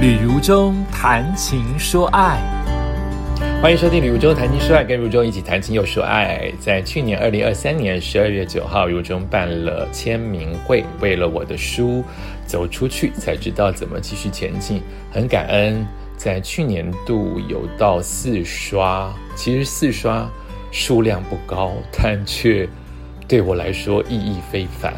旅如中谈情说爱，欢迎收听旅如中谈情说爱，跟如中一起谈情又说爱。在去年二零二三年十二月九号，如中办了签名会，为了我的书走出去，才知道怎么继续前进。很感恩，在去年度有到四刷，其实四刷数量不高，但却对我来说意义非凡。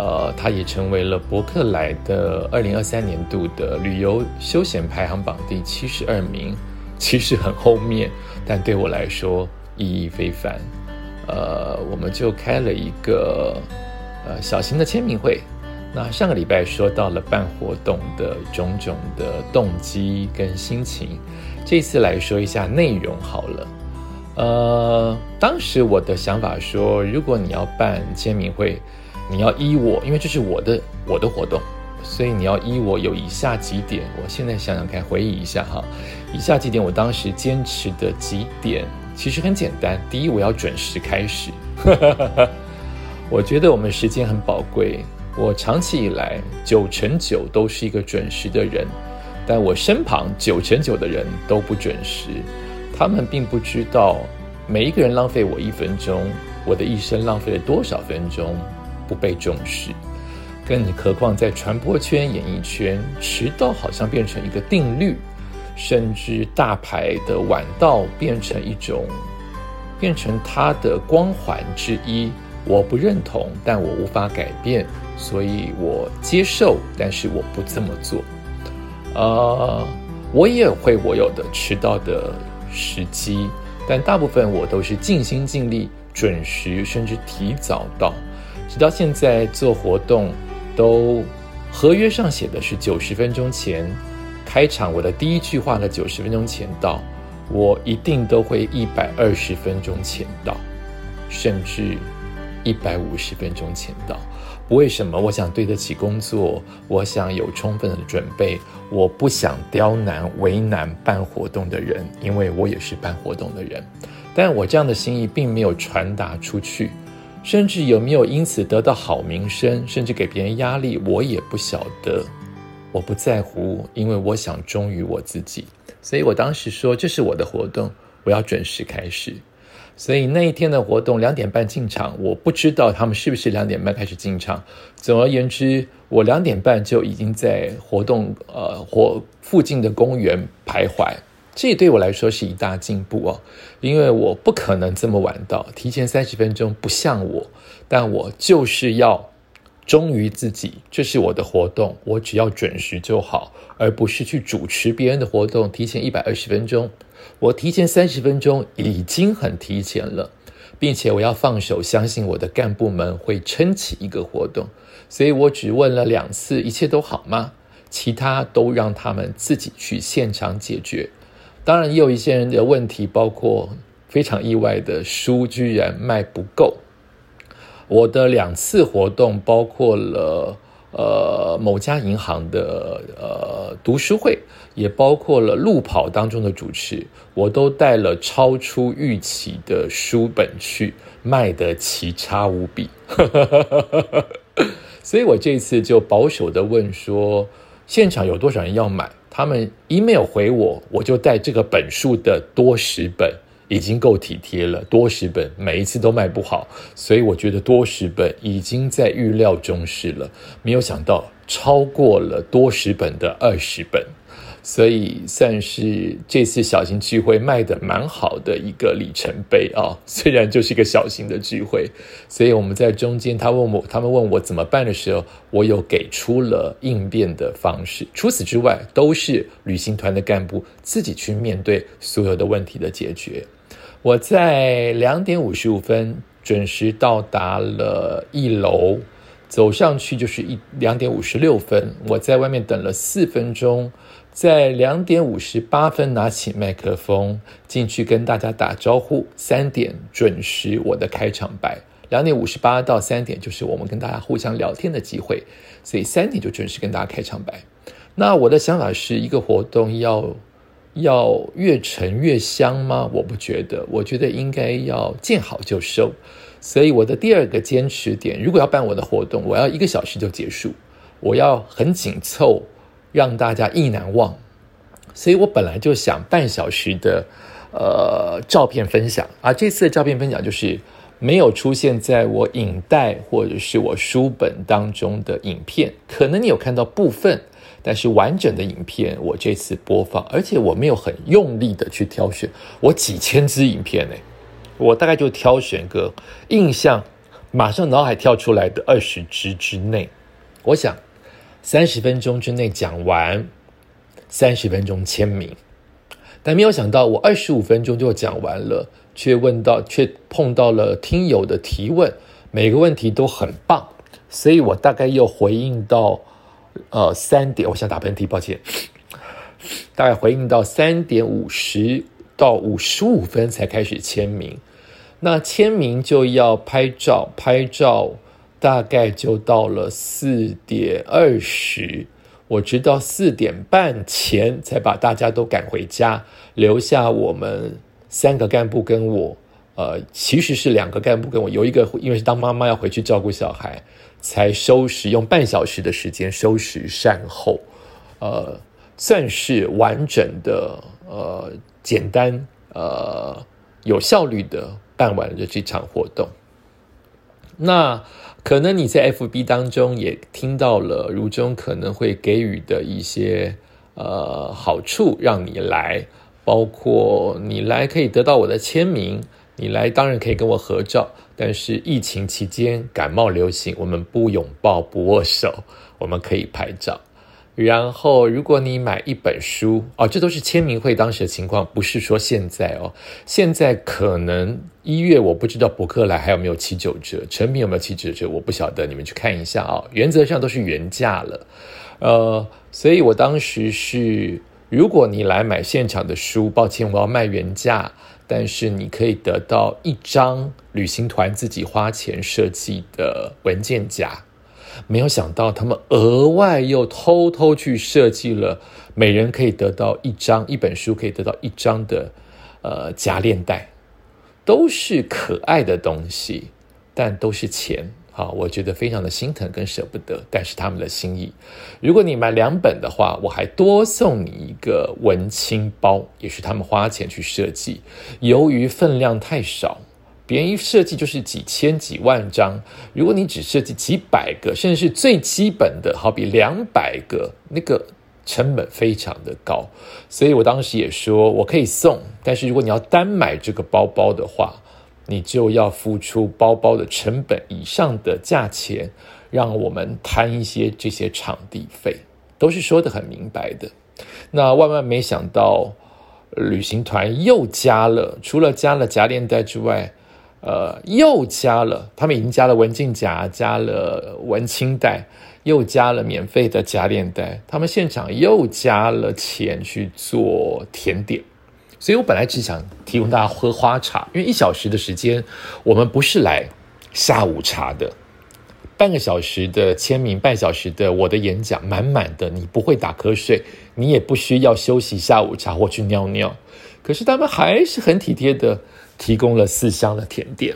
呃，它也成为了伯克莱的二零二三年度的旅游休闲排行榜第七十二名，其实很后面，但对我来说意义非凡。呃，我们就开了一个呃小型的签名会。那上个礼拜说到了办活动的种种的动机跟心情，这次来说一下内容好了。呃，当时我的想法说，如果你要办签名会。你要依我，因为这是我的我的活动，所以你要依我有以下几点。我现在想想看，回忆一下哈，以下几点我当时坚持的几点其实很简单。第一，我要准时开始。我觉得我们时间很宝贵，我长期以来九成九都是一个准时的人，但我身旁九成九的人都不准时。他们并不知道每一个人浪费我一分钟，我的一生浪费了多少分钟。不被重视，更何况在传播圈、演艺圈，迟到好像变成一个定律，甚至大牌的晚到变成一种，变成他的光环之一。我不认同，但我无法改变，所以我接受，但是我不这么做。呃，我也会我有的迟到的时机，但大部分我都是尽心尽力、准时，甚至提早到。直到现在做活动，都合约上写的是九十分钟前开场。我的第一句话的九十分钟前到，我一定都会一百二十分钟前到，甚至一百五十分钟前到。不为什么？我想对得起工作，我想有充分的准备，我不想刁难、为难办活动的人，因为我也是办活动的人。但我这样的心意并没有传达出去。甚至有没有因此得到好名声，甚至给别人压力，我也不晓得。我不在乎，因为我想忠于我自己。所以我当时说，这是我的活动，我要准时开始。所以那一天的活动两点半进场，我不知道他们是不是两点半开始进场。总而言之，我两点半就已经在活动呃或附近的公园徘徊。这对我来说是一大进步哦，因为我不可能这么晚到，提前三十分钟不像我，但我就是要忠于自己，这是我的活动，我只要准时就好，而不是去主持别人的活动，提前一百二十分钟，我提前三十分钟已经很提前了，并且我要放手，相信我的干部们会撑起一个活动，所以我只问了两次，一切都好吗？其他都让他们自己去现场解决。当然，也有一些人的问题，包括非常意外的书居然卖不够。我的两次活动，包括了呃某家银行的呃读书会，也包括了路跑当中的主持，我都带了超出预期的书本去，卖的奇差无比。所以我这次就保守的问说，现场有多少人要买？他们 email 回我，我就带这个本数的多十本，已经够体贴了。多十本每一次都卖不好，所以我觉得多十本已经在预料中是了。没有想到超过了多十本的二十本。所以算是这次小型聚会卖的蛮好的一个里程碑啊，虽然就是一个小型的聚会，所以我们在中间，他问我，他们问我怎么办的时候，我有给出了应变的方式。除此之外，都是旅行团的干部自己去面对所有的问题的解决。我在两点五十五分准时到达了一楼，走上去就是一两点五十六分，我在外面等了四分钟。在两点五十八分拿起麦克风进去跟大家打招呼，三点准时我的开场白。两点五十八到三点就是我们跟大家互相聊天的机会，所以三点就准时跟大家开场白。那我的想法是一个活动要要越沉越香吗？我不觉得，我觉得应该要见好就收。所以我的第二个坚持点，如果要办我的活动，我要一个小时就结束，我要很紧凑。让大家意难忘。所以我本来就想半小时的呃照片分享，而这次的照片分享就是没有出现在我影带或者是我书本当中的影片，可能你有看到部分，但是完整的影片我这次播放，而且我没有很用力的去挑选，我几千支影片呢，我大概就挑选个印象马上脑海跳出来的二十支之内，我想三十分钟之内讲完。三十分钟签名，但没有想到我二十五分钟就讲完了，却问到却碰到了听友的提问，每个问题都很棒，所以我大概又回应到呃三点，我想打喷嚏，抱歉，大概回应到三点五十到五十五分才开始签名，那签名就要拍照，拍照大概就到了四点二十。我直到四点半前才把大家都赶回家，留下我们三个干部跟我，呃，其实是两个干部跟我，有一个因为是当妈妈要回去照顾小孩，才收拾用半小时的时间收拾善后，呃，算是完整的，呃，简单，呃，有效率的办完了这场活动。那。可能你在 FB 当中也听到了如中可能会给予的一些呃好处，让你来，包括你来可以得到我的签名，你来当然可以跟我合照，但是疫情期间感冒流行，我们不拥抱不握手，我们可以拍照。然后，如果你买一本书哦，这都是签名会当时的情况，不是说现在哦。现在可能一月我不知道博客来还有没有七九折，成品有没有七九折，我不晓得，你们去看一下啊。原则上都是原价了，呃，所以我当时是，如果你来买现场的书，抱歉，我要卖原价，但是你可以得到一张旅行团自己花钱设计的文件夹。没有想到，他们额外又偷偷去设计了，每人可以得到一张一本书，可以得到一张的呃夹链袋，都是可爱的东西，但都是钱。啊，我觉得非常的心疼跟舍不得，但是他们的心意。如果你买两本的话，我还多送你一个文青包，也是他们花钱去设计。由于分量太少。别人一设计就是几千几万张，如果你只设计几百个，甚至是最基本的，好比两百个，那个成本非常的高。所以我当时也说，我可以送，但是如果你要单买这个包包的话，你就要付出包包的成本以上的价钱，让我们摊一些这些场地费，都是说的很明白的。那万万没想到，旅行团又加了，除了加了夹链袋之外。呃，又加了，他们已经加了文静夹，加了文青袋，又加了免费的夹链袋。他们现场又加了钱去做甜点，所以我本来只想提供大家喝花茶，因为一小时的时间，我们不是来下午茶的。半个小时的签名，半小时的我的演讲，满满的，你不会打瞌睡，你也不需要休息下午茶或去尿尿。可是他们还是很体贴的。提供了四箱的甜点，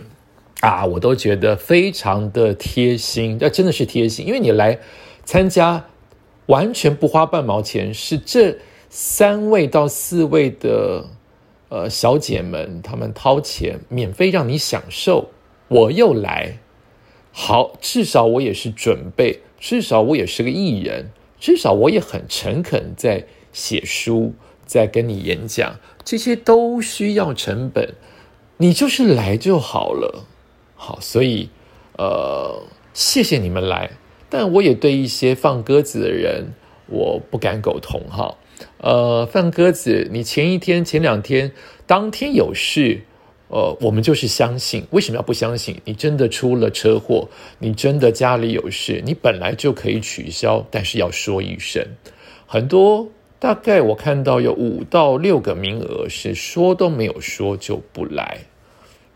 啊，我都觉得非常的贴心，那真的是贴心，因为你来参加，完全不花半毛钱，是这三位到四位的呃小姐们，她们掏钱免费让你享受，我又来，好，至少我也是准备，至少我也是个艺人，至少我也很诚恳在写书，在跟你演讲，这些都需要成本。你就是来就好了，好，所以，呃，谢谢你们来，但我也对一些放鸽子的人，我不敢苟同哈。呃，放鸽子，你前一天、前两天、当天有事，呃，我们就是相信。为什么要不相信？你真的出了车祸，你真的家里有事，你本来就可以取消，但是要说一声。很多。大概我看到有五到六个名额是说都没有说就不来，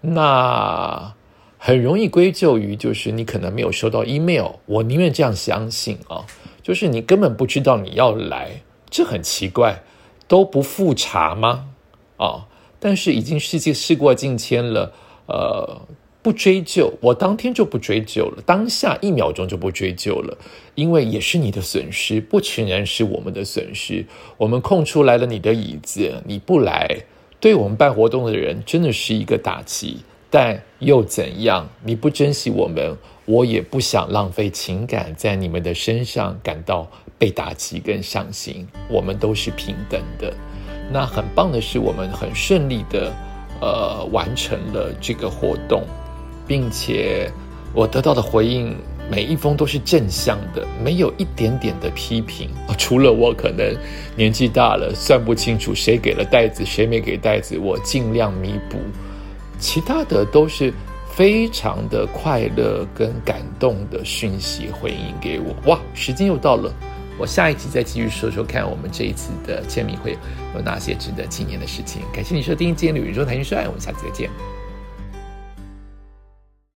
那很容易归咎于就是你可能没有收到 email，我宁愿这样相信啊，就是你根本不知道你要来，这很奇怪，都不复查吗？啊，但是已经事情事过境迁了，呃，不追究，我当天就不追究了，当下一秒钟就不追究了，因为也是你的损失，不全然是我们的损失。我们空出来了你的椅子，你不来，对我们办活动的人真的是一个打击。但又怎样？你不珍惜我们，我也不想浪费情感在你们的身上，感到被打击跟伤心。我们都是平等的。那很棒的是，我们很顺利的，呃，完成了这个活动。并且我得到的回应每一封都是正向的，没有一点点的批评。除了我可能年纪大了，算不清楚谁给了袋子，谁没给袋子，我尽量弥补。其他的都是非常的快乐跟感动的讯息回应给我。哇，时间又到了，我下一集再继续说说看，我们这一次的签名会有哪些值得纪念的事情。感谢你收听今天的宇宙谈心说爱，我们下次再见。